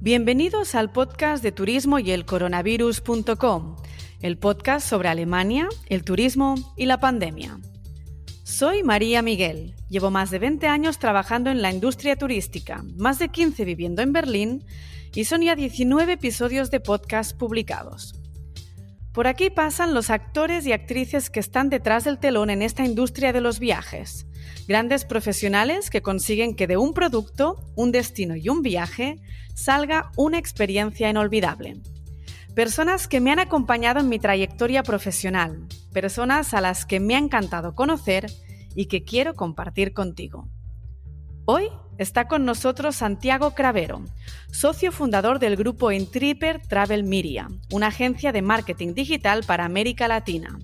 Bienvenidos al podcast de turismo y el coronavirus.com, el podcast sobre Alemania, el turismo y la pandemia. Soy María Miguel. Llevo más de 20 años trabajando en la industria turística, más de 15 viviendo en Berlín y son ya 19 episodios de podcast publicados. Por aquí pasan los actores y actrices que están detrás del telón en esta industria de los viajes. Grandes profesionales que consiguen que de un producto, un destino y un viaje salga una experiencia inolvidable. Personas que me han acompañado en mi trayectoria profesional, personas a las que me ha encantado conocer y que quiero compartir contigo. Hoy está con nosotros Santiago Cravero, socio fundador del grupo Intripper Travel Media, una agencia de marketing digital para América Latina.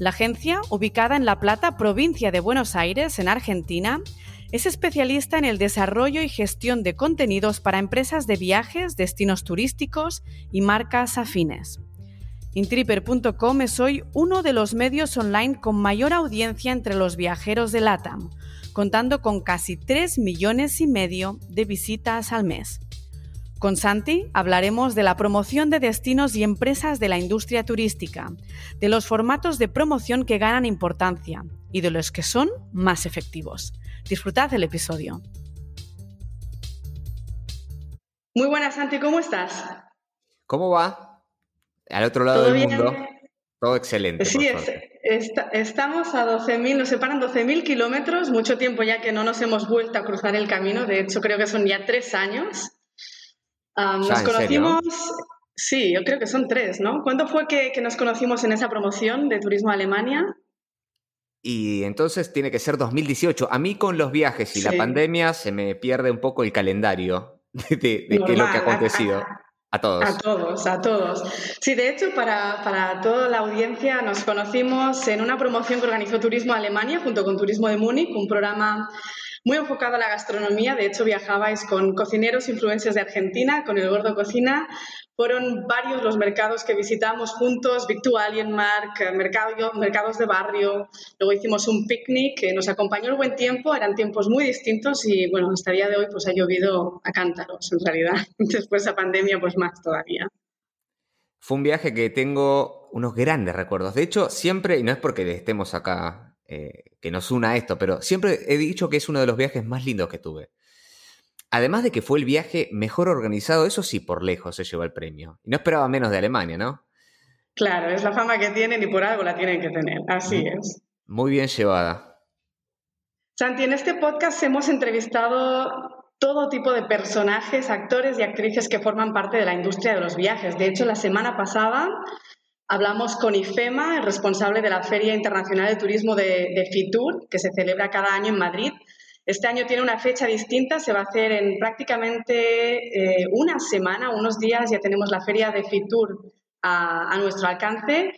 La agencia, ubicada en La Plata, provincia de Buenos Aires, en Argentina, es especialista en el desarrollo y gestión de contenidos para empresas de viajes, destinos turísticos y marcas afines. Intripper.com es hoy uno de los medios online con mayor audiencia entre los viajeros de LATAM, contando con casi 3 millones y medio de visitas al mes. Con Santi hablaremos de la promoción de destinos y empresas de la industria turística, de los formatos de promoción que ganan importancia y de los que son más efectivos. Disfrutad del episodio. Muy buenas, Santi, ¿cómo estás? ¿Cómo va? Al otro lado del mundo. Todo excelente. Sí, estamos a 12.000, nos separan 12.000 kilómetros, mucho tiempo ya que no nos hemos vuelto a cruzar el camino, de hecho creo que son ya tres años. Nos conocimos, sí, yo creo que son tres, ¿no? ¿Cuándo fue que, nos conocimos en esa promoción de Turismo a Alemania? Y entonces tiene que ser 2018. A mí con los viajes y la pandemia se me pierde un poco el calendario de, qué es lo que ha acontecido. A todos. A todos, a todos. Sí, de hecho, para, para, toda la audiencia nos conocimos en una promoción que organizó Turismo Alemania junto con Turismo de Múnich, un programa muy enfocado a la gastronomía. De hecho, viajabais con cocineros influencers de Argentina, con el Gordo Cocina. Fueron varios los mercados que visitamos juntos, Victualienmark, mercado, mercados de barrio. Luego hicimos un picnic que nos acompañó el buen tiempo. Eran tiempos muy distintos y, bueno, hasta el día de hoy pues ha llovido a cántaros, en realidad. Después de la pandemia, pues más todavía. Fue un viaje que tengo unos grandes recuerdos. De hecho, siempre, y no es porque estemos acá eh, que nos una a esto, pero siempre he dicho que es uno de los viajes más lindos que tuve. Además de que fue el viaje mejor organizado, eso sí, por lejos se llevó el premio. Y no esperaba menos de Alemania, ¿no? Claro, es la fama que tienen y por algo la tienen que tener. Así es. Muy bien llevada. Santi, en este podcast hemos entrevistado todo tipo de personajes, actores y actrices que forman parte de la industria de los viajes. De hecho, la semana pasada Hablamos con IFEMA, el responsable de la Feria Internacional de Turismo de, FITUR, que se celebra cada año en Madrid. Este año tiene una fecha distinta, se va a hacer en prácticamente eh, una semana, unos días, ya tenemos la Feria de FITUR a, nuestro alcance.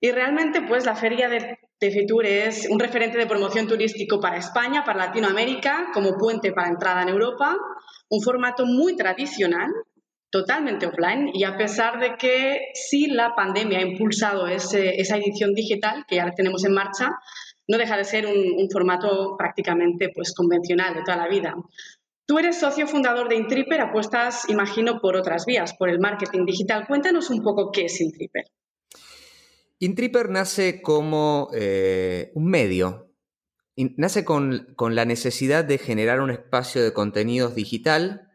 Y realmente, pues la Feria de, de FITUR es un referente de promoción turístico para España, para Latinoamérica, como puente para entrada en Europa, un formato muy tradicional totalmente offline y a pesar de que sí la pandemia ha impulsado esa edición digital que ya tenemos en marcha, no deja de ser un, formato prácticamente pues, convencional de toda la vida. Tú eres socio fundador de Intripper, apuestas, imagino, por otras vías, por el marketing digital. Cuéntanos un poco qué es Intripper. Intripper nace como eh, un medio. nace con, con la necesidad de generar un espacio de contenidos digital,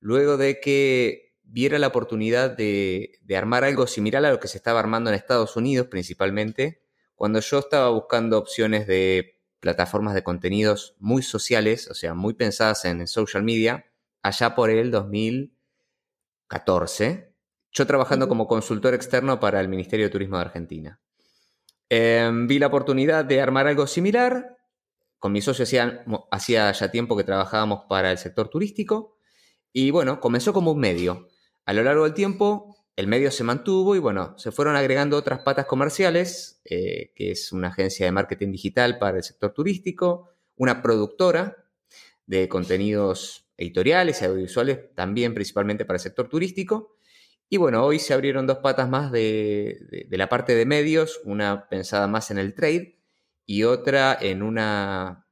luego de que viera la oportunidad de, armar algo similar a lo que se estaba armando en Estados Unidos principalmente, cuando yo estaba buscando opciones de plataformas de contenidos muy sociales, o sea, muy pensadas en social media, allá por el 2014, yo trabajando como consultor externo para el Ministerio de Turismo de Argentina. Em, vi la oportunidad de armar algo similar. Con mi socio hacía ya tiempo que trabajábamos para el sector turístico. Y bueno, comenzó como un medio. A lo largo del tiempo, el medio se mantuvo y bueno, se fueron agregando otras patas comerciales, eh, que es una agencia de marketing digital para el sector turístico, una productora de contenidos editoriales y audiovisuales también principalmente para el sector turístico. Y bueno, hoy se abrieron dos patas más de, de la parte de medios, una pensada más en el trade y otra en una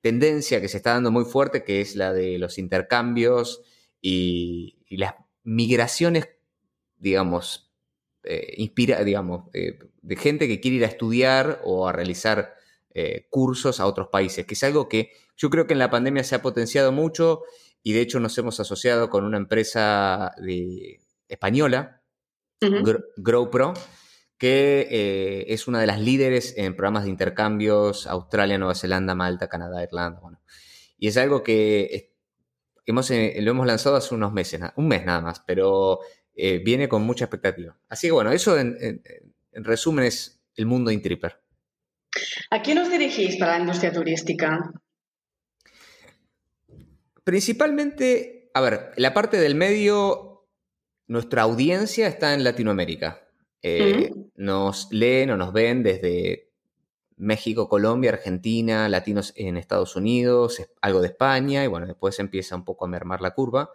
tendencia que se está dando muy fuerte, que es la de los intercambios y, las migraciones, digamos, eh, inspira, digamos, eh, de gente que quiere ir a estudiar o a realizar eh, cursos a otros países, que es algo que yo creo que en la pandemia se ha potenciado mucho y de hecho nos hemos asociado con una empresa de, española, GrowPro, que eh, es una de las líderes en programas de intercambios Australia, Nueva Zelanda, Malta, Canadá, Irlanda. Bueno. Y es algo que hemos, eh, lo hemos lanzado hace unos meses, un mes nada más, pero viene con mucha expectativa. Así que bueno, eso en, en resumen es el mundo de Intripper. ¿A quién os dirigís para la industria turística? Principalmente, a ver, la parte del medio, nuestra audiencia está en Latinoamérica. Eh, nos leen o nos ven desde México, Colombia, Argentina, latinos en Estados Unidos, algo de España, y bueno, después empieza un poco a mermar la curva.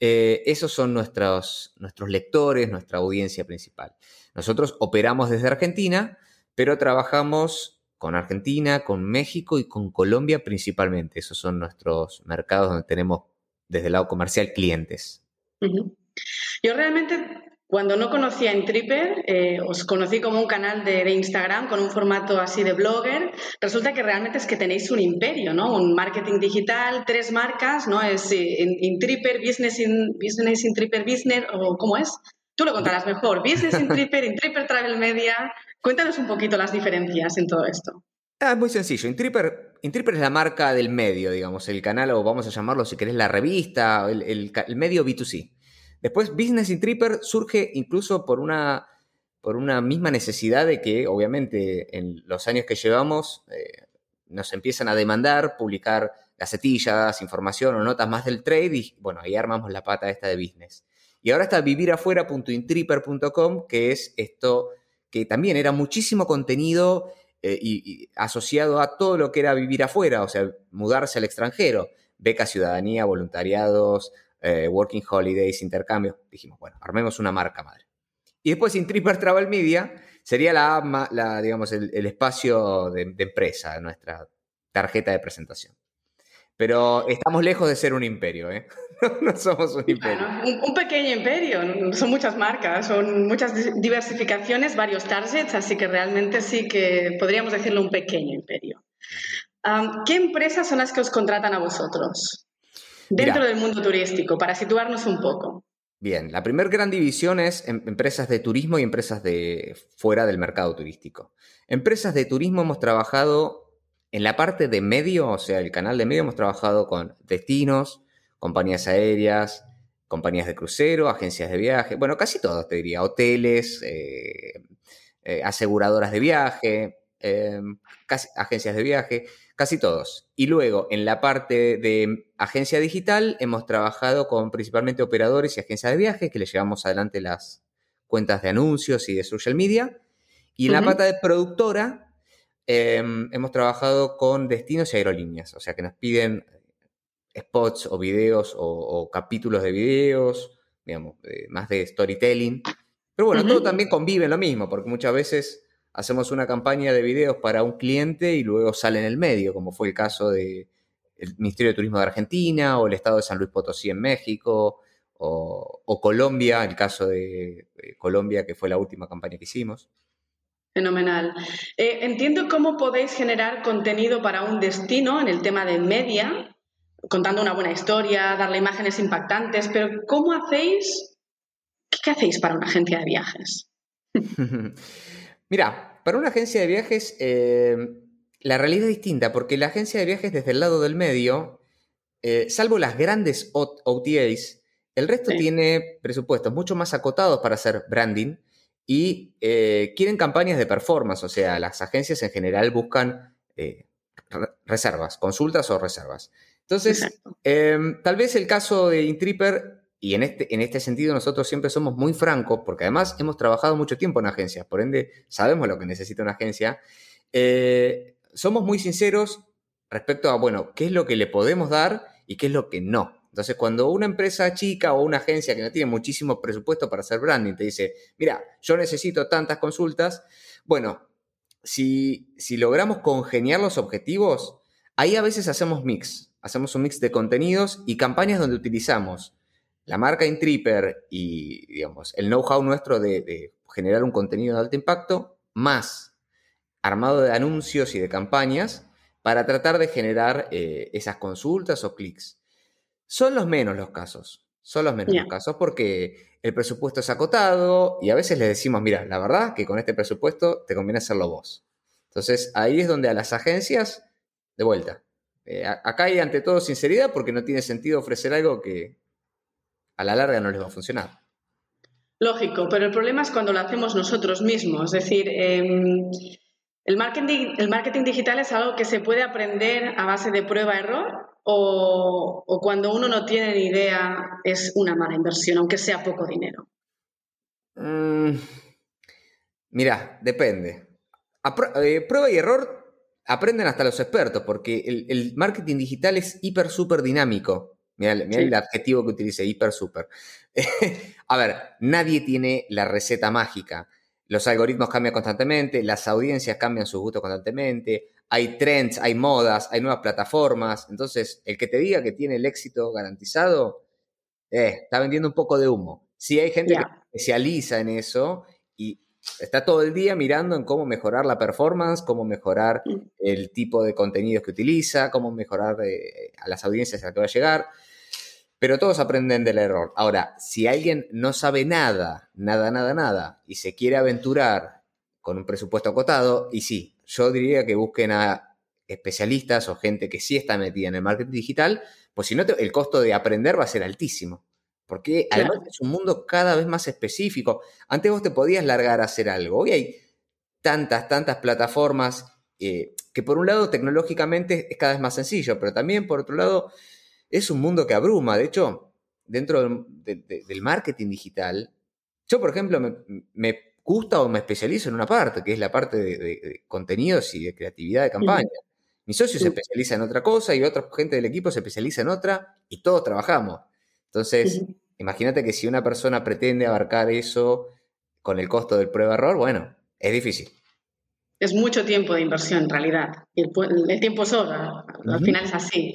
Eh, esos son nuestros, nuestros lectores, nuestra audiencia principal. Nosotros operamos desde Argentina, pero trabajamos con Argentina, con México y con Colombia principalmente. Esos son nuestros mercados donde tenemos desde el lado comercial clientes. Yo realmente cuando no conocía Intripper, eh, os conocí como un canal de, Instagram con un formato así de blogger. Resulta que realmente es que tenéis un imperio, ¿no? Un marketing digital, tres marcas, ¿no? Es eh, Intripper, Business in Business, Intripper Business, o ¿cómo es? Tú lo contarás mejor. Business Intripper, Intripper Travel Media. Cuéntanos un poquito las diferencias en todo esto. Ah, es muy sencillo. Intripper, Intripper es la marca del medio, digamos, el canal, o vamos a llamarlo si querés la revista, el, el, medio B2C. Después, Business Intripper surge incluso por una, por una misma necesidad de que, obviamente, en los años que llevamos, eh, nos empiezan a demandar publicar gacetillas, información o notas más del trade y, bueno, ahí armamos la pata esta de business. Y ahora está vivirafuera.intripper.com, que es esto que también era muchísimo contenido eh, y, asociado a todo lo que era vivir afuera, o sea, mudarse al extranjero, beca ciudadanía, voluntariados, eh, working holidays, intercambios. Dijimos, bueno, armemos una marca madre. Y después Intripper Travel Media sería la, la digamos, el, espacio de, de empresa, nuestra tarjeta de presentación. Pero estamos lejos de ser un imperio, ¿eh? no somos un imperio. un, pequeño imperio, son muchas marcas, son muchas diversificaciones, varios targets, así que realmente sí que podríamos decirlo un pequeño imperio. ¿Qué empresas son las que os contratan a vosotros dentro del mundo turístico, para situarnos un poco? Bien, la primera gran división es em, empresas de turismo y empresas de fuera del mercado turístico. Empresas de turismo hemos trabajado en la parte de medio, o sea, el canal de medio hemos trabajado con destinos, compañías aéreas, compañías de crucero, agencias de viaje, bueno, casi todos te diría, hoteles, eh, eh, aseguradoras de viaje, em, agencias de viaje, casi todos. Y luego, en la parte de agencia digital, hemos trabajado con principalmente operadores y agencias de viaje, que les llevamos adelante las cuentas de anuncios y de social media. Y en la parte de productora, em, hemos trabajado con destinos y aerolíneas, o sea, que nos piden spots o videos o, capítulos de videos, digamos, más de storytelling. Pero bueno, todo también convive en lo mismo, porque muchas veces hacemos una campaña de videos para un cliente y luego sale en el medio, como fue el caso del Ministerio de Turismo de Argentina o el Estado de San Luis Potosí en México o, Colombia, el caso de, Colombia, que fue la última campaña que hicimos. Fenomenal. Eh, entiendo cómo podéis generar contenido para un destino en el tema de media, contando una buena historia, darle imágenes impactantes, pero ¿cómo hacéis? ¿Qué hacéis para una agencia de viajes? Mira, para una agencia de viajes eh, la realidad es distinta, porque la agencia de viajes desde el lado del medio, eh, salvo las grandes OTAs, el resto tiene presupuestos mucho más acotados para hacer branding y eh, quieren campañas de performance, o sea, las agencias en general buscan reservas, consultas o reservas. Entonces, em, tal vez el caso de Intripper, y en este, en este sentido nosotros siempre somos muy francos, porque además hemos trabajado mucho tiempo en agencias, por ende sabemos lo que necesita una agencia, eh, somos muy sinceros respecto a, bueno, qué es lo que le podemos dar y qué es lo que no. Entonces, cuando una empresa chica o una agencia que no tiene muchísimo presupuesto para hacer branding te dice, mira, yo necesito tantas consultas, bueno, si, si logramos congeniar los objetivos, ahí a veces hacemos mix hacemos un mix de contenidos y campañas donde utilizamos la marca Intripper y, digamos, el know-how nuestro de, generar un contenido de alto impacto, más armado de anuncios y de campañas para tratar de generar eh, esas consultas o clics. Son los menos los casos, son los menos los casos porque el presupuesto es acotado y a veces les decimos, mira, la verdad que con este presupuesto te conviene hacerlo vos. Entonces ahí es donde a las agencias, de vuelta, eh, acá hay ante todo sinceridad porque no tiene sentido ofrecer algo que a la larga no les va a funcionar. Lógico, pero el problema es cuando lo hacemos nosotros mismos. Es decir, em, el, marketing, el marketing digital es algo que se puede aprender a base de prueba-error o, cuando uno no tiene ni idea es una mala inversión, aunque sea poco dinero. Mm, mira, depende. Eh, prueba y error aprenden hasta los expertos, porque el, marketing digital es hiper, súper dinámico. Mira, el adjetivo que utilice, hiper, súper. a ver, nadie tiene la receta mágica. Los algoritmos cambian constantemente, las audiencias cambian sus gustos constantemente, hay trends, hay modas, hay nuevas plataformas. Entonces, el que te diga que tiene el éxito garantizado, eh, está vendiendo un poco de humo. Sí hay gente que especializa en eso y está todo el día mirando en cómo mejorar la performance, cómo mejorar mm. el tipo de contenidos que utiliza, cómo mejorar eh, a las audiencias a las que va a llegar. Pero todos aprenden del error. Ahora, si alguien no sabe nada, nada, nada, nada, y se quiere aventurar con un presupuesto acotado, y sí, yo diría que busquen a especialistas o gente que sí está metida en el marketing digital, pues si no, el costo de aprender va a ser altísimo. Porque además es un mundo cada vez más específico. Antes vos te podías largar a hacer algo. Hoy hay tantas, tantas plataformas eh, que por un lado tecnológicamente es cada vez más sencillo, pero también por otro lado es un mundo que abruma. De hecho, dentro del marketing digital, yo por ejemplo me, gusta o me especializo en una parte, que es la parte de, contenidos y de creatividad de campaña. Mi socio se especializa en otra cosa y otra gente del equipo se especializa en otra y todos trabajamos. Entonces, Imagínate que si una persona pretende abarcar eso con el costo del prueba-error, bueno, es difícil. Es mucho tiempo de inversión en realidad. El, el tiempo sobra. Al final es así.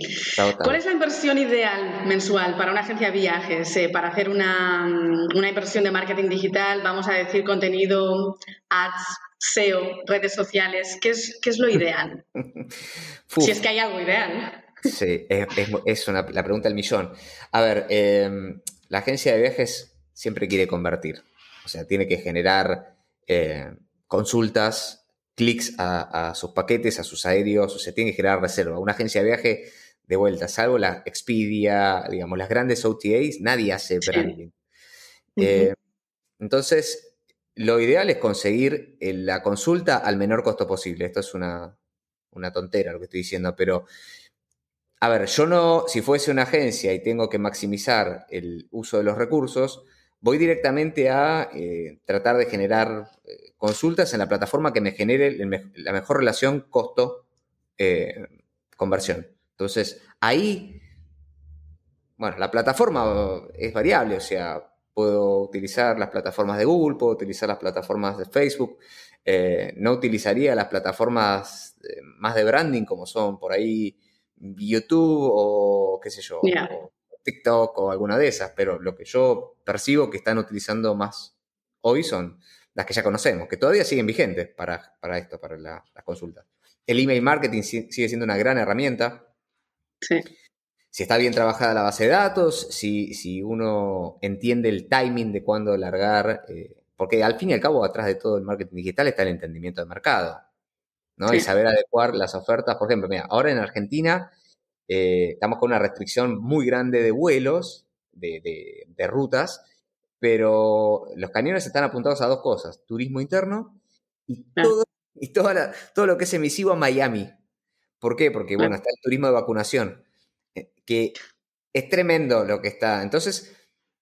¿Cuál es la inversión ideal mensual para una agencia de viajes? Eh, para hacer una, una, inversión de marketing digital, vamos a decir contenido, ads, SEO, redes sociales. ¿Qué es, qué es lo ideal? si es que hay algo ideal. Sí, es, es, una, la pregunta del millón. A ver, eh, la agencia de viajes siempre quiere convertir. O sea, tiene que generar eh, consultas, clics a, sus paquetes, a sus aéreos, o sea, tiene que generar reserva. Una agencia de viaje, de vuelta, salvo la Expedia, digamos, las grandes OTAs, nadie hace branding. Eh, entonces, lo ideal es conseguir eh, la consulta al menor costo posible. Esto es una, una tontera lo que estoy diciendo, pero a ver, yo no, si fuese una agencia y tengo que maximizar el uso de los recursos, voy directamente a eh, tratar de generar eh, consultas en la plataforma que me genere la mejor relación costo-conversión. Eh, Entonces, ahí, bueno, la plataforma es variable, o sea, puedo utilizar las plataformas de Google, puedo utilizar las plataformas de Facebook, no utilizaría las plataformas más de branding como son por ahí YouTube o qué sé yo, TikTok o alguna de esas, pero lo que yo percibo que están utilizando más hoy son las que ya conocemos, que todavía siguen vigentes para, para esto, para las consultas. El email marketing sigue siendo una gran herramienta. Sí. Si está bien trabajada la base de datos, si, si uno entiende el timing de cuándo largar, eh, porque al fin y al cabo, atrás de todo el marketing digital está el entendimiento del mercado. ¿No? Y saber adecuar las ofertas. Por ejemplo, mira, ahora en Argentina eh, estamos con una restricción muy grande de vuelos, de, todo pero los cañones están apuntados a dos cosas, turismo interno y ah. todo, y todo lo que es emisivo a Miami. ¿Por qué? Porque, bueno, está el turismo de vacunación, eh, que es tremendo lo que está. Entonces,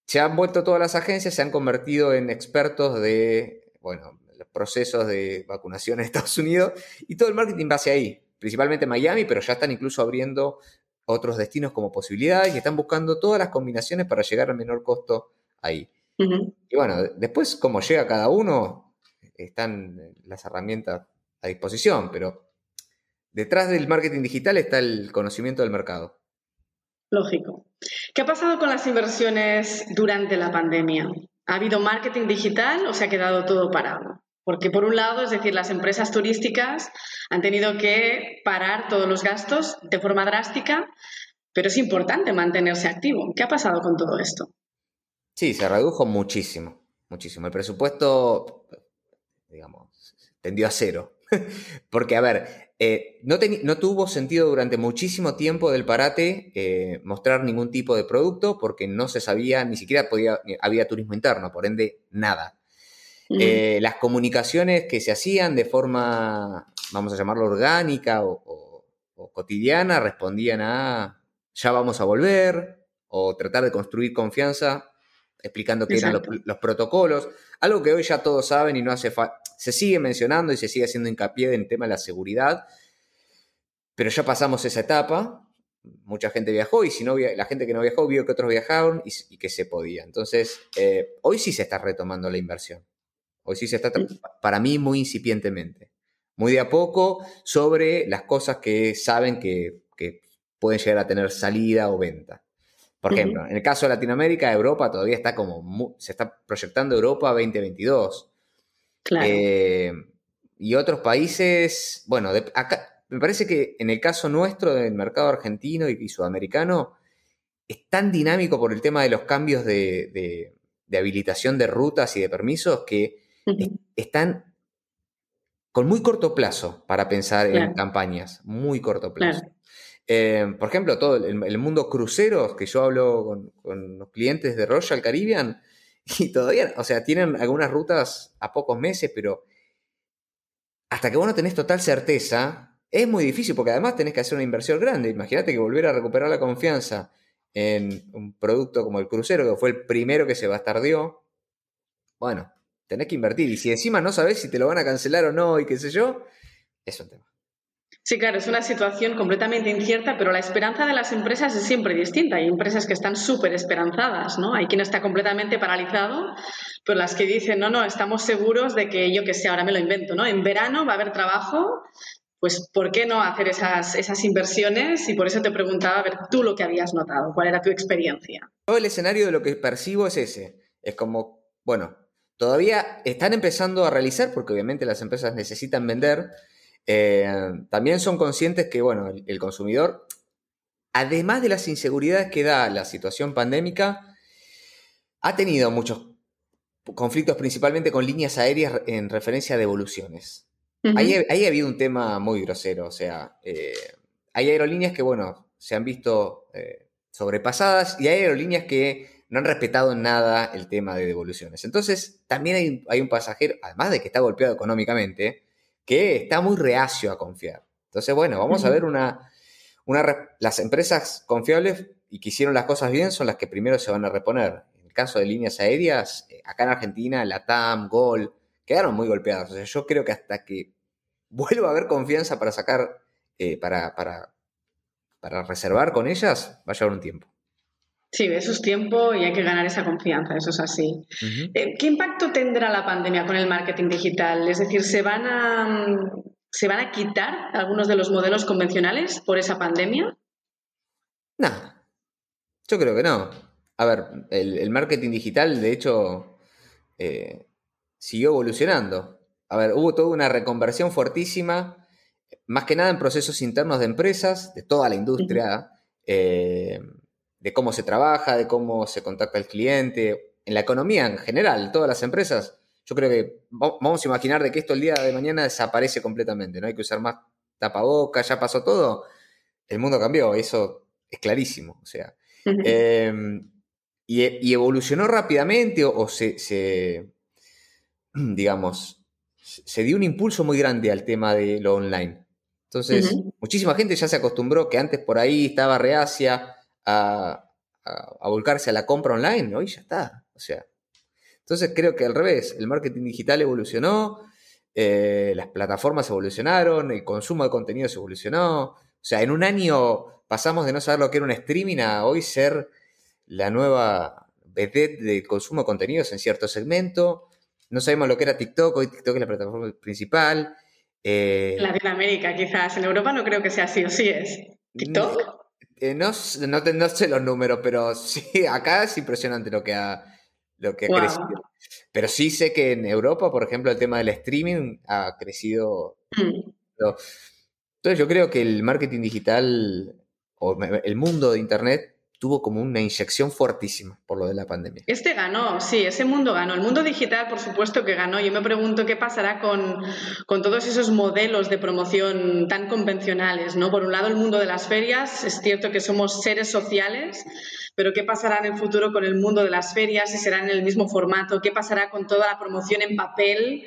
se han vuelto todas las agencias, se han convertido en expertos de, bueno, procesos de vacunación en Estados Unidos y todo el marketing va hacia ahí, principalmente Miami, pero ya están incluso abriendo otros destinos como posibilidades y están buscando todas las combinaciones para llegar al menor costo ahí. Y bueno, después como llega cada uno, están las herramientas a disposición, pero detrás del marketing digital está el conocimiento del mercado. Lógico. ¿Qué ha pasado con las inversiones durante la pandemia? ¿Ha habido marketing digital o se ha quedado todo parado? Porque por un lado, es decir, las empresas turísticas han tenido que parar todos los gastos de forma drástica, pero es importante mantenerse activo. ¿Qué ha pasado con todo esto? Sí, se redujo muchísimo, muchísimo. El presupuesto, digamos, tendió a cero. Porque, a ver, eh, no, tuvo sentido durante muchísimo tiempo del parate eh, mostrar ningún tipo de producto porque no se sabía, ni siquiera podía, había turismo interno, por ende, nada. Eh, las comunicaciones que se hacían de forma, vamos a llamarlo orgánica o, cotidiana, respondían a ya vamos a volver o tratar de construir confianza explicando qué eran los, los, protocolos, algo que hoy ya todos saben y no hace falta se sigue mencionando y se sigue haciendo hincapié en el tema de la seguridad, pero ya pasamos esa etapa, mucha gente viajó y si no la gente que no viajó vio que otros viajaron y, que se podía. Entonces, eh, hoy sí se está retomando la inversión. Hoy sí se está, para mí, muy incipientemente. Muy de a poco sobre las cosas que saben que, pueden llegar a tener salida o venta. Por ejemplo, en el caso de Latinoamérica, Europa todavía está como, se está proyectando Europa 2022. Eh, y otros países, bueno, acá, me parece que en el caso nuestro del mercado argentino y, sudamericano, es tan dinámico por el tema de los cambios de, habilitación de rutas y de permisos que están con muy corto plazo para pensar en campañas, muy corto plazo. Eh, por ejemplo, todo el, mundo cruceros, que yo hablo con, con los clientes de Royal Caribbean, Y todavía, o sea, tienen algunas rutas a pocos meses, pero hasta que vos no tenés total certeza, es muy difícil porque además tenés que hacer una inversión grande. Imagínate que volver a recuperar la confianza en un producto como el crucero, que fue el primero que se bastardió, bueno, tenés que invertir. Y si encima no sabés si te lo van a cancelar o no y qué sé yo, es un tema. Sí, claro, es una situación completamente incierta, pero la esperanza de las empresas es siempre distinta. Hay empresas que están súper esperanzadas, ¿no? Hay quien está completamente paralizado, pero las que dicen, no, no, estamos seguros de que yo que sé, ahora me lo invento, ¿no? En verano va a haber trabajo, pues ¿por qué no hacer esas, esas inversiones? Y por eso te preguntaba, a ver, tú lo que habías notado, ¿cuál era tu experiencia? Todo el escenario de lo que percibo es ese. Es como, bueno, todavía están empezando a realizar, porque obviamente las empresas necesitan vender, eh, también son conscientes que, bueno, el, consumidor, además de las inseguridades que da la situación pandémica, ha tenido muchos conflictos principalmente con líneas aéreas en referencia a devoluciones. ahí, ha habido un tema muy grosero, o sea, eh, hay aerolíneas que, bueno, se han visto eh, sobrepasadas y hay aerolíneas que no han respetado nada el tema de devoluciones. Entonces, también hay, hay un pasajero, además de que está golpeado económicamente, que está muy reacio a confiar. Entonces, bueno, vamos a ver una, una, las empresas confiables y que hicieron las cosas bien son las que primero se van a reponer. En el caso de líneas aéreas, eh, acá en Argentina, la TAM, Gol, quedaron muy golpeadas. O sea, yo creo que hasta que vuelva a haber confianza para sacar, eh, para, para, para reservar con ellas, va a llevar un tiempo. Sí, eso es tiempo y hay que ganar esa confianza, eso es así. Eh, ¿Qué impacto tendrá la pandemia con el marketing digital? Es decir, ¿se van a, ¿se van a quitar algunos de los modelos convencionales por esa pandemia? No, yo creo que no. A ver, el, marketing digital, de hecho, eh, siguió evolucionando. A ver, hubo toda una reconversión fuertísima, más que nada en procesos internos de empresas, de toda la industria de cómo se trabaja, de cómo se contacta el cliente, en la economía en general, todas las empresas. Yo creo que vamos a imaginar de que esto el día de mañana desaparece completamente, no hay que usar más tapabocas, ya pasó todo, el mundo cambió, eso es clarísimo, o sea. Em, y, evolucionó rápidamente o, se, digamos, se dio un impulso muy grande al tema de lo online. Entonces, muchísima gente ya se acostumbró que antes por ahí estaba reacia a, volcarse a la compra online, hoy ya está. O sea, entonces creo que al revés, el marketing digital evolucionó, eh, las plataformas evolucionaron, el consumo de contenidos evolucionó. O sea, en un año pasamos de no saber lo que era un streaming a hoy ser la nueva vedette de consumo de contenidos en cierto segmento. No sabemos lo que era TikTok, hoy TikTok es la plataforma principal. Eh, Latinoamérica, quizás. En Europa no creo que sea así, o sí es. TikTok. Eh, no, no, sé los números, pero sí, acá es impresionante lo que ha, lo que ha crecido. Pero sí sé que en Europa, por ejemplo, el tema del streaming ha crecido. Mm. Entonces yo creo que el marketing digital o el mundo de Internet tuvo como una inyección fuertísima por lo de la pandemia. Este ganó, sí, ese mundo ganó. El mundo digital, por supuesto que ganó. Yo me pregunto qué pasará con, todos esos modelos de promoción tan convencionales, ¿no? Por un lado, el mundo de las ferias, es cierto que somos seres sociales, pero ¿qué pasará en el futuro con el mundo de las ferias? Si será en el mismo formato, ¿qué pasará con toda la promoción en papel,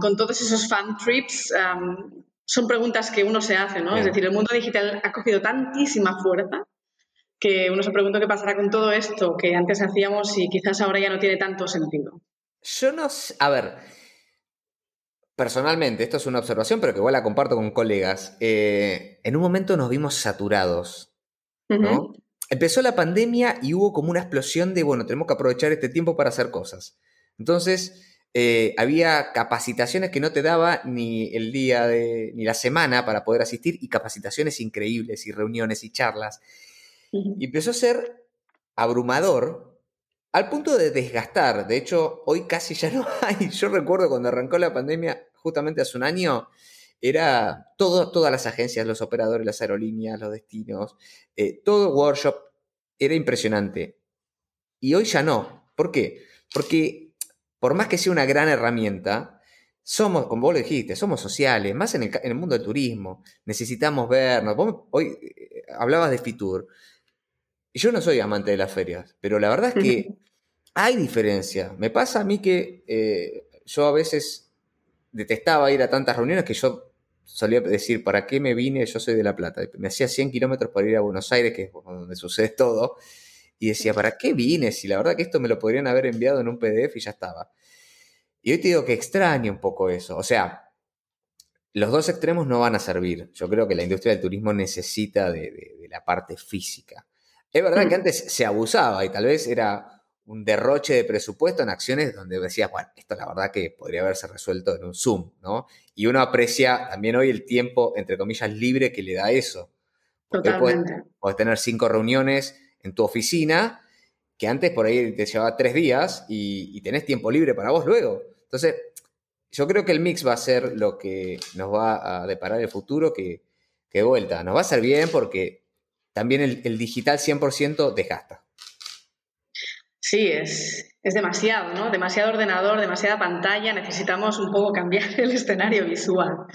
con todos esos fan trips? son preguntas que uno se hace, ¿no? Es decir, el mundo digital ha cogido tantísima fuerza que uno se pregunta qué pasará con todo esto que antes hacíamos y quizás ahora ya no tiene tanto sentido. Yo no sé, a ver, personalmente, esto es una observación, pero que igual la comparto con colegas, eh, en un momento nos vimos saturados, ¿no? Empezó la pandemia y hubo como una explosión de, bueno, tenemos que aprovechar este tiempo para hacer cosas. Entonces, eh, había capacitaciones que no te daba ni el día de, ni la semana para poder asistir y capacitaciones increíbles y reuniones y charlas. Y empezó a ser abrumador al punto de desgastar. De hecho, hoy casi ya no hay. Yo recuerdo cuando arrancó la pandemia, justamente hace un año, era todo, todas las agencias, los operadores, las aerolíneas, los destinos, eh, todo workshop era impresionante. Y hoy ya no. ¿Por qué? Porque por más que sea una gran herramienta, somos, como vos lo dijiste, somos sociales, más en el, mundo del turismo, necesitamos vernos. hoy eh, hablabas de Fitur yo no soy amante de las ferias, pero la verdad es que hay diferencia. Me pasa a mí que eh, yo a veces detestaba ir a tantas reuniones que yo solía decir, ¿para qué me vine? Yo soy de La Plata. Me hacía 100 kilómetros para ir a Buenos Aires, que es donde sucede todo. Y decía, ¿para qué vine? Si la verdad que esto me lo podrían haber enviado en un PDF y ya estaba. Y hoy te digo que extraño un poco eso. O sea, los dos extremos no van a servir. Yo creo que la industria del turismo necesita de la parte física. Es verdad que mm. antes se abusaba y tal vez era un derroche de presupuesto en acciones donde decías, bueno, esto la verdad que podría haberse resuelto en un Zoom, ¿no? Y uno aprecia también hoy el tiempo, entre comillas, libre que le da eso. Porque Totalmente. Puedes, tener cinco reuniones en tu oficina, que antes por ahí te llevaba tres días y, tenés tiempo libre para vos luego. Entonces, yo creo que el mix va a ser lo que nos va a deparar el futuro, que, que vuelta, nos va a ser bien porque también el, digital 100% desgasta. Sí, es, es demasiado, ¿no? Demasiado ordenador, demasiada pantalla, necesitamos un poco cambiar el escenario visual.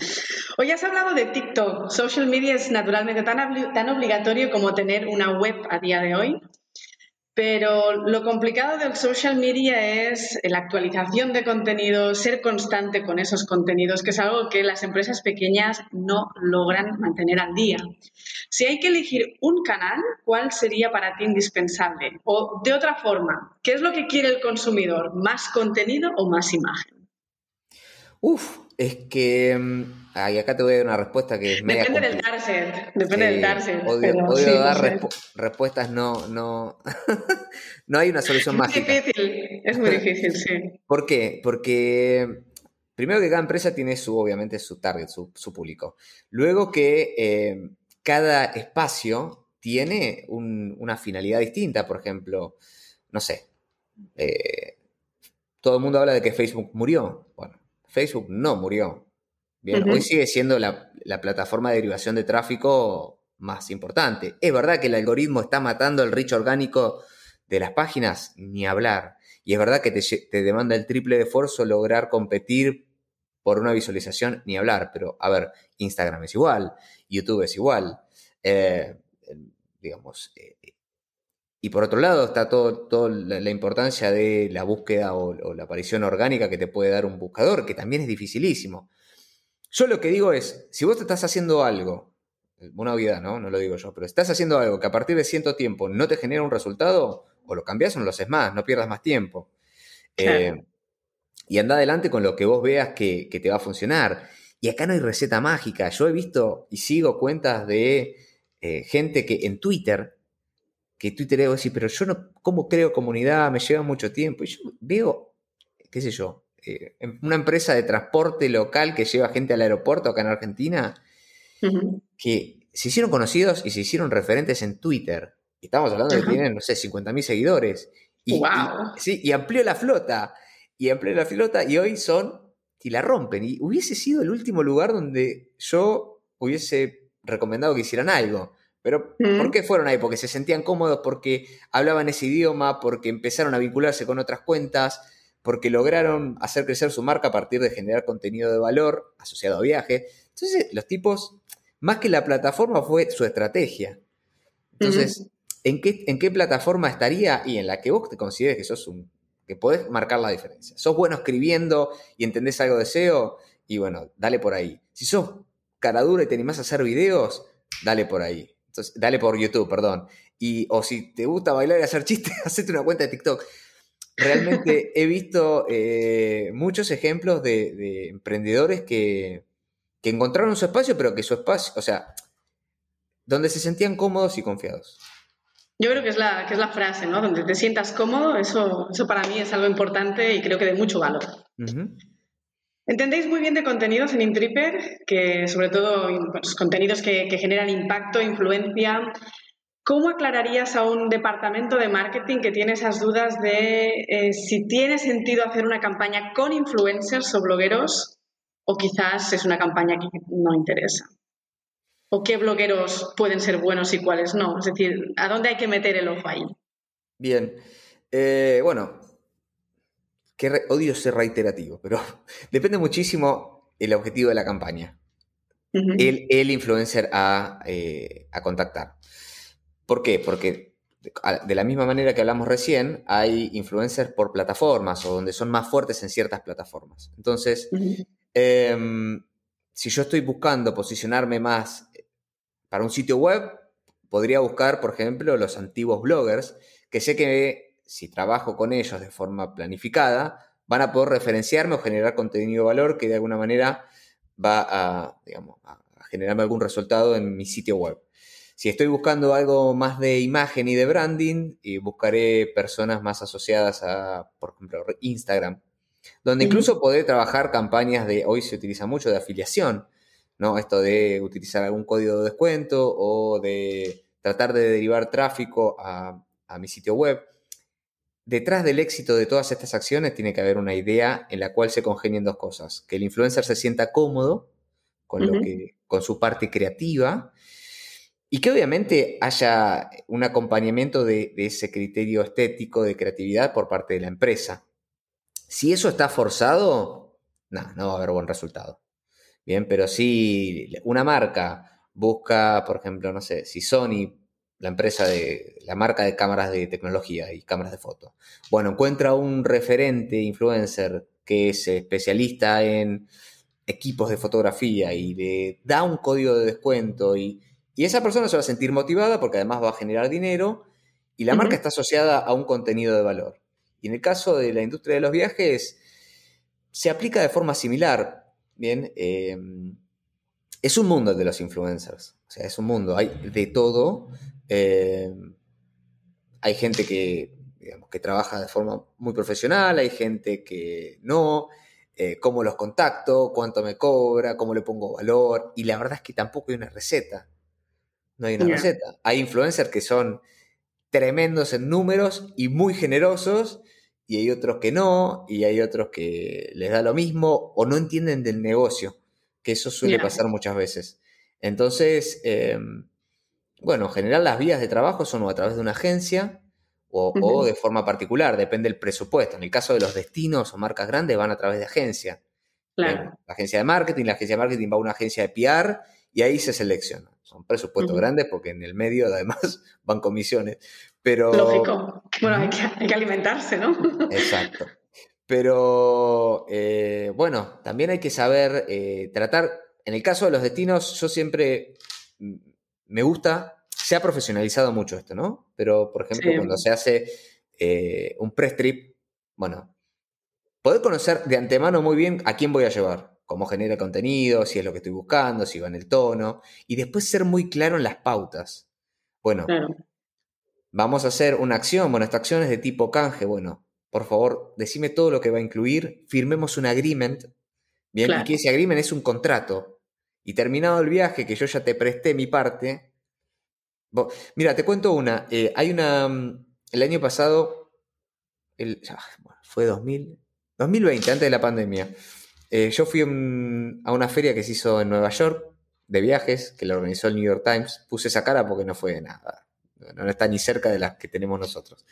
Hoy has hablado de TikTok. Social media es naturalmente tan, tan obligatorio como tener una web a día de hoy. Pero lo complicado del social media es la actualización de contenidos, ser constante con esos contenidos, que es algo que las empresas pequeñas no logran mantener al día. Si hay que elegir un canal, ¿cuál sería para ti indispensable? O de otra forma, ¿qué es lo que quiere el consumidor? ¿Más contenido o más imagen? Uf, es que. Mm, ay, acá te voy a dar una respuesta que es Depende del target. Depende del target. Odio, dar respuestas, no. No, no hay una solución mágica. Es difícil, es muy difícil, sí. ¿Por qué? Porque. Primero que cada empresa tiene su, obviamente, su target, su, público. Luego que eh, cada espacio tiene una finalidad distinta. Por ejemplo, no sé, eh, todo el mundo habla de que Facebook murió. Bueno, Facebook no murió. Bien, hoy sigue siendo la, plataforma de derivación de tráfico más importante. Es verdad que el algoritmo está matando el reach orgánico de las páginas, ni hablar. Y es verdad que te, demanda el triple de esfuerzo lograr competir por una visualización, ni hablar. Pero, a ver, Instagram es igual, YouTube es igual. Eh, digamos, eh, y por otro lado está toda todo la, importancia de la búsqueda o, la aparición orgánica que te puede dar un buscador, que también es dificilísimo. Yo lo que digo es, si vos te estás haciendo algo, una obviedad, ¿no? No lo digo yo, pero estás haciendo algo que a partir de cierto tiempo no te genera un resultado, o lo cambias o no lo haces más, no pierdas más tiempo. Eh, y anda adelante con lo que vos veas que, que te va a funcionar. Y acá no hay receta mágica. Yo he visto y sigo cuentas de eh, gente que en Twitter que Twitter debo decir, pero yo no, ¿cómo creo comunidad? Me lleva mucho tiempo. Y yo veo, qué sé yo, eh, una empresa de transporte local que lleva gente al aeropuerto acá en Argentina, que se hicieron conocidos y se hicieron referentes en Twitter. Estamos hablando de que tienen, no sé, 50.000 seguidores. Y, wow. sí, y amplió la flota. Y amplió la flota y hoy son y la rompen. Y hubiese sido el último lugar donde yo hubiese recomendado que hicieran algo. Pero ¿por qué fueron ahí? Porque se sentían cómodos, porque hablaban ese idioma, porque empezaron a vincularse con otras cuentas, porque lograron hacer crecer su marca a partir de generar contenido de valor asociado a viaje. Entonces, los tipos, más que la plataforma, fue su estrategia. Entonces, ¿en, qué, ¿en qué plataforma estaría? Y en la que vos te consideres que sos un que podés marcar la diferencia. Sos bueno escribiendo y entendés algo de SEO, y bueno, dale por ahí. Si sos cara dura y te animás a hacer videos, dale por ahí. Entonces, dale por YouTube, perdón. Y, o si te gusta bailar y hacer chistes, hacete una cuenta de TikTok. Realmente he visto eh, muchos ejemplos de, emprendedores que, que, encontraron su espacio, pero que su espacio, o sea, donde se sentían cómodos y confiados. Yo creo que es la, que es la frase, ¿no? Donde te sientas cómodo, eso, eso para mí es algo importante y creo que de mucho valor. Entendéis muy bien de contenidos en Intripper, que sobre todo pues, contenidos que, que, generan impacto, influencia. ¿Cómo aclararías a un departamento de marketing que tiene esas dudas de eh, si tiene sentido hacer una campaña con influencers o blogueros o quizás es una campaña que no interesa? O qué blogueros pueden ser buenos y cuáles no? Es decir, ¿a dónde hay que meter el ojo ahí? Bien. Eh, bueno, que odio ser reiterativo, pero depende muchísimo el objetivo de la campaña. el, influencer eh, a, contactar. ¿Por qué? Porque de la misma manera que hablamos recién, hay influencers por plataformas o donde son más fuertes en ciertas plataformas. Entonces, em, si yo estoy buscando posicionarme más para un sitio web, podría buscar, por ejemplo, los antiguos bloggers, que sé que si trabajo con ellos de forma planificada, van a poder referenciarme o generar contenido de valor que de alguna manera va a, digamos, a generarme algún resultado en mi sitio web. Si estoy buscando algo más de imagen y de branding, y buscaré personas más asociadas a, por ejemplo, Instagram, donde incluso podré trabajar campañas de, hoy se utiliza mucho, de afiliación, ¿no? Esto de utilizar algún código de descuento o de tratar de derivar tráfico a, mi sitio web. Detrás del éxito de todas estas acciones tiene que haber una idea en la cual se congenien dos cosas. Que el influencer se sienta cómodo con, lo que, con su parte creativa y que obviamente haya un acompañamiento de, de, ese criterio estético de creatividad por parte de la empresa. Si eso está forzado, no, no va a haber buen resultado. Bien, pero si una marca busca, por ejemplo, no sé, si Sony, la empresa de la marca de cámaras de tecnología y cámaras de foto, bueno, encuentra un referente influencer que es especialista en equipos de fotografía y le da un código de descuento y, esa persona se va a sentir motivada porque además va a generar dinero y la marca está asociada a un contenido de valor. Y en el caso de la industria de los viajes, se aplica de forma similar. Bien, em, es un mundo de los influencers. O sea, es un mundo, hay de todo. Em, hay gente que, digamos, que trabaja de forma muy profesional, hay gente que no. Eh, cómo los contacto, cuánto me cobra, cómo le pongo valor. Y la verdad es que tampoco hay una receta. No hay una receta. Hay influencers que son tremendos en números y muy generosos y hay otros que no, y hay otros que les da lo mismo o no entienden del negocio, que eso suele pasar muchas veces. Entonces, em, bueno, en general las vías de trabajo son o a través de una agencia o, de forma particular, depende del presupuesto. En el caso de los destinos o marcas grandes van a través de agencia. la agencia de marketing, la agencia de marketing va a una agencia de PR y ahí se selecciona. Son presupuestos grandes porque en el medio además van comisiones. Pero... Lógico. Bueno, hay que, alimentarse, ¿no? Exacto. Pero eh, bueno, también hay que saber eh, tratar, en el caso de los destinos, yo siempre me gusta, se ha profesionalizado mucho esto, ¿no? Pero, por ejemplo, cuando se hace eh, un press trip, bueno, poder conocer de antemano muy bien a quién voy a llevar cómo genera contenido, si es lo que estoy buscando, si va en el tono, y después ser muy claro en las pautas. Bueno, vamos a hacer una acción, bueno, esta acción es de tipo canje, bueno, por favor, decime todo lo que va a incluir, firmemos un agreement, bien, y que ese agreement es un contrato, Y terminado el viaje, que yo ya te presté mi parte. mira, te cuento una. Eh, hay una. Mm, el año pasado. El, fue 2000, 2020, antes de la pandemia. Eh, yo fui a una feria que se hizo en Nueva York de viajes, que la organizó el New York Times. Puse esa cara porque no fue nada. No está ni cerca de las que tenemos nosotros.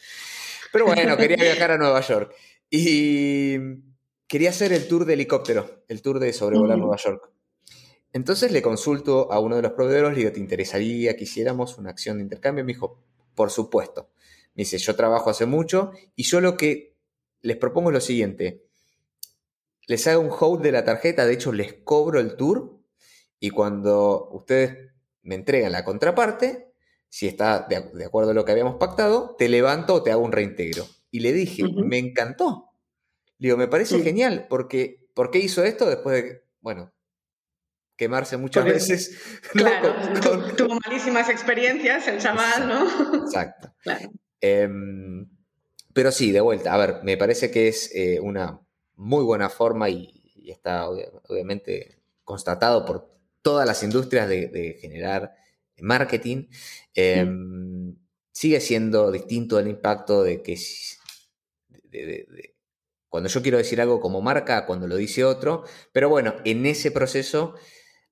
Pero bueno, quería viajar a Nueva York. Y quería hacer el tour de helicóptero, el tour de sobrevolar Nueva York. Entonces le consulto a uno de los proveedores, le digo, ¿te interesaría que hiciéramos una acción de intercambio? Me dijo, por supuesto. Me dice, yo trabajo hace mucho y yo lo que les propongo es lo siguiente. Les hago un hold de la tarjeta, de hecho les cobro el tour y cuando ustedes me entregan la contraparte, si está de, acuerdo a lo que habíamos pactado, te levanto o te hago un reintegro. Y le dije, me encantó. Le digo, me parece genial, porque ¿por qué hizo esto después de, bueno, quemarse muchas veces? Claro, tuvo malísimas experiencias el chaval, ¿no? Exacto. Em, pero sí, de vuelta, a ver, me parece que es eh, una muy buena forma y, está obviamente constatado por todas las industrias de generar marketing, em, sigue siendo distinto el impacto de que cuando yo quiero decir algo como marca, cuando lo dice otro, pero bueno, en ese proceso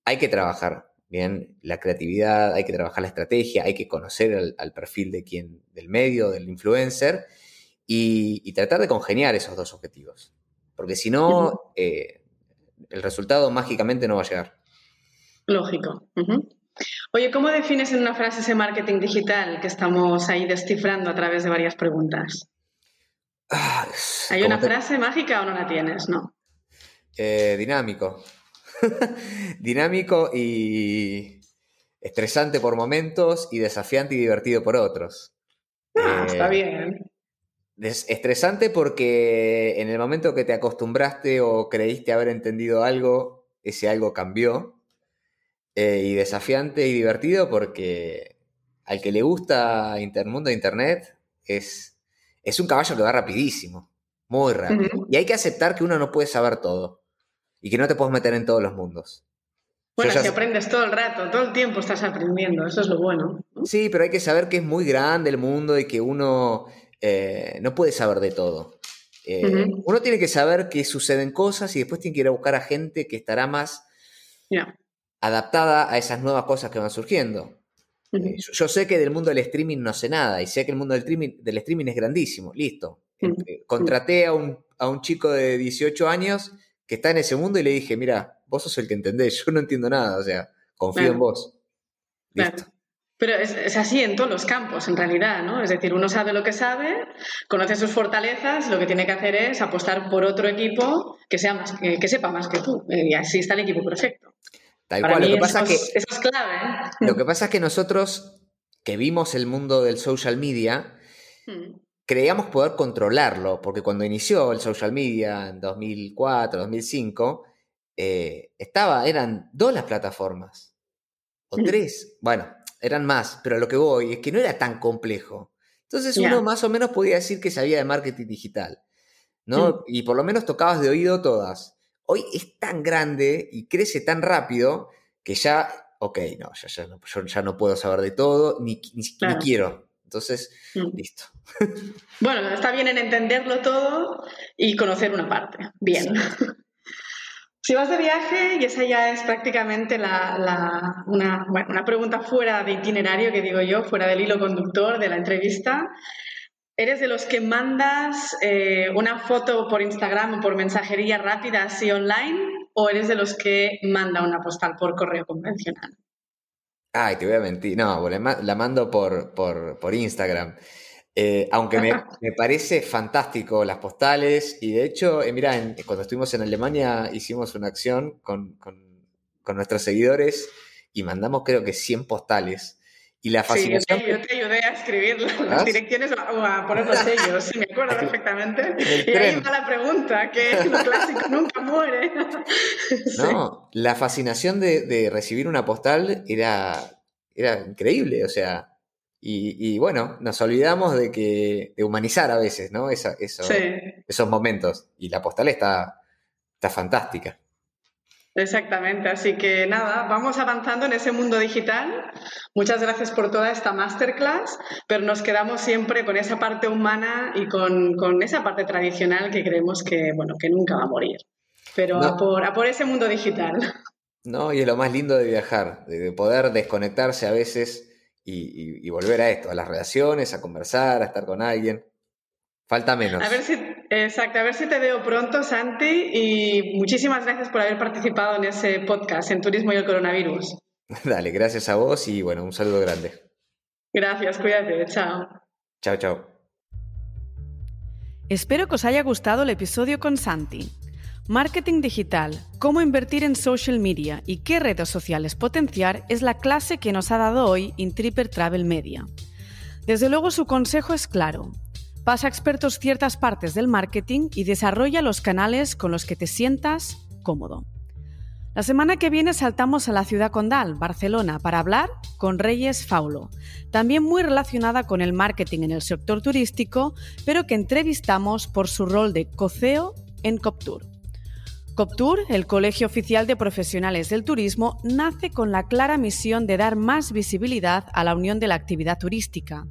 hay que trabajar bien la creatividad, hay que trabajar la estrategia, hay que conocer al, perfil de quien, del medio, del influencer, y, tratar de congeniar esos dos objetivos. Porque si no, eh, el resultado mágicamente no va a llegar. Lógico. Oye, ¿cómo defines en una frase ese marketing digital que estamos ahí descifrando a través de varias preguntas? Ah, ¿Hay una frase mágica o no la tienes? No. Eh, dinámico. dinámico y estresante por momentos y desafiante y divertido por otros. Ah, está eh, bien. estresante porque en el momento que te acostumbraste o creíste haber entendido algo, ese algo cambió. Eh, y desafiante y divertido porque al que le gusta el mundo de Internet es, es un caballo que va rapidísimo, muy rápido. Y hay que aceptar que uno no puede saber todo y que no te puedes meter en todos los mundos. Bueno, si aprendes todo el rato, todo el tiempo estás aprendiendo, eso es lo bueno. Sí, pero hay que saber que es muy grande el mundo y que uno eh, no puede saber de todo. Eh, uno tiene que saber que suceden cosas y después tiene que ir a buscar a gente que estará más adaptada a esas nuevas cosas que van surgiendo. Eh, yo, sé que del mundo del streaming no sé nada y sé que el mundo del streaming, del streaming es grandísimo. Listo. Eh, contraté a un, a un, chico de 18 años que está en ese mundo y le dije, mira, vos sos el que entendés, yo no entiendo nada, o sea, confío en vos. Listo. Pero es, así en todos los campos, en realidad, ¿no? Es decir, uno sabe lo que sabe, conoce sus fortalezas, lo que tiene que hacer es apostar por otro equipo que, sea más, que sepa más que tú. Y así está el equipo perfecto. Tal cual. Lo que pasa es, que, eso es clave. ¿eh? Lo que pasa es que nosotros, que vimos el mundo del social media, hmm. creíamos poder controlarlo, porque cuando inició el social media en 2004, 2005, eh, estaba, eran dos las plataformas, o hmm. tres, bueno, eran más, pero lo que voy es que no era tan complejo. Entonces uno más o menos podía decir que sabía de marketing digital, ¿no? Hmm. Y por lo menos tocabas de oído todas hoy es tan grande y crece tan rápido que ya, ok, no, ya, ya no, yo ya no puedo saber de todo, ni, ni, quiero. Entonces, mm. listo. Bueno, está bien en entenderlo todo y conocer una parte. Bien. Si vas de viaje, y esa ya es prácticamente la, una, una, pregunta fuera de itinerario, que digo yo, fuera del hilo conductor de la entrevista, ¿Eres de los que mandas eh, una foto por Instagram o por mensajería rápida así online? ¿O eres de los que manda una postal por correo convencional? Ay, te voy a mentir. No, la mando por, por, Instagram. Eh, aunque me, parece fantástico las postales. Y de hecho, eh, mira, cuando estuvimos en Alemania hicimos una acción con, con, con nuestros seguidores y mandamos creo que 100 postales. Y la fascinación. Sí, yo te, ayudé a escribir las direcciones o a poner los sellos, sí, me acuerdo perfectamente. Y ahí va la pregunta, que el clásico nunca muere. No, la fascinación de, recibir una postal era, era increíble, o sea. Y, bueno, nos olvidamos de que de humanizar a veces, ¿no? esos momentos. Y la postal está, está fantástica. Exactamente, así que nada, vamos avanzando en ese mundo digital. Muchas gracias por toda esta masterclass, pero nos quedamos siempre con esa parte humana y con, esa parte tradicional que creemos que, bueno, que nunca va a morir. Pero a, por, ese mundo digital. No, y es lo más lindo de viajar, de poder desconectarse a veces y, y volver a esto, a las relaciones, a conversar, a estar con alguien. Falta menos. A ver si, exacto, a ver si te veo pronto, Santi, y muchísimas gracias por haber participado en ese podcast en Turismo y el Coronavirus. Dale, gracias a vos y bueno, un saludo grande. Gracias, cuídate, chao. Chao, chao. Espero que os haya gustado el episodio con Santi. Marketing digital, cómo invertir en social media y qué redes sociales potenciar es la clase que nos ha dado hoy Intripper Travel Media. Desde luego su consejo es claro, Pasa a expertos ciertas partes del marketing y desarrolla los canales con los que te sientas cómodo. La semana que viene saltamos a la ciudad condal, Barcelona, para hablar con Reyes Faulo, también muy relacionada con el marketing en el sector turístico, pero que entrevistamos por su rol de coceo en Coptour. Coptour, el Colegio Oficial de Profesionales del Turismo, nace con la clara misión de dar más visibilidad a la unión de la actividad turística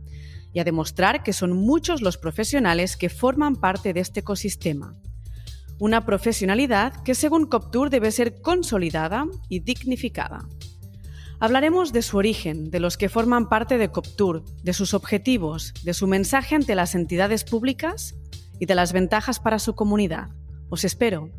y a demostrar que son muchos los profesionales que forman parte de este ecosistema. Una profesionalidad que según Coptour debe ser consolidada y dignificada. Hablaremos de su origen, de los que forman parte de Coptour, de sus objetivos, de su mensaje ante las entidades públicas y de las ventajas para su comunidad. Os espero.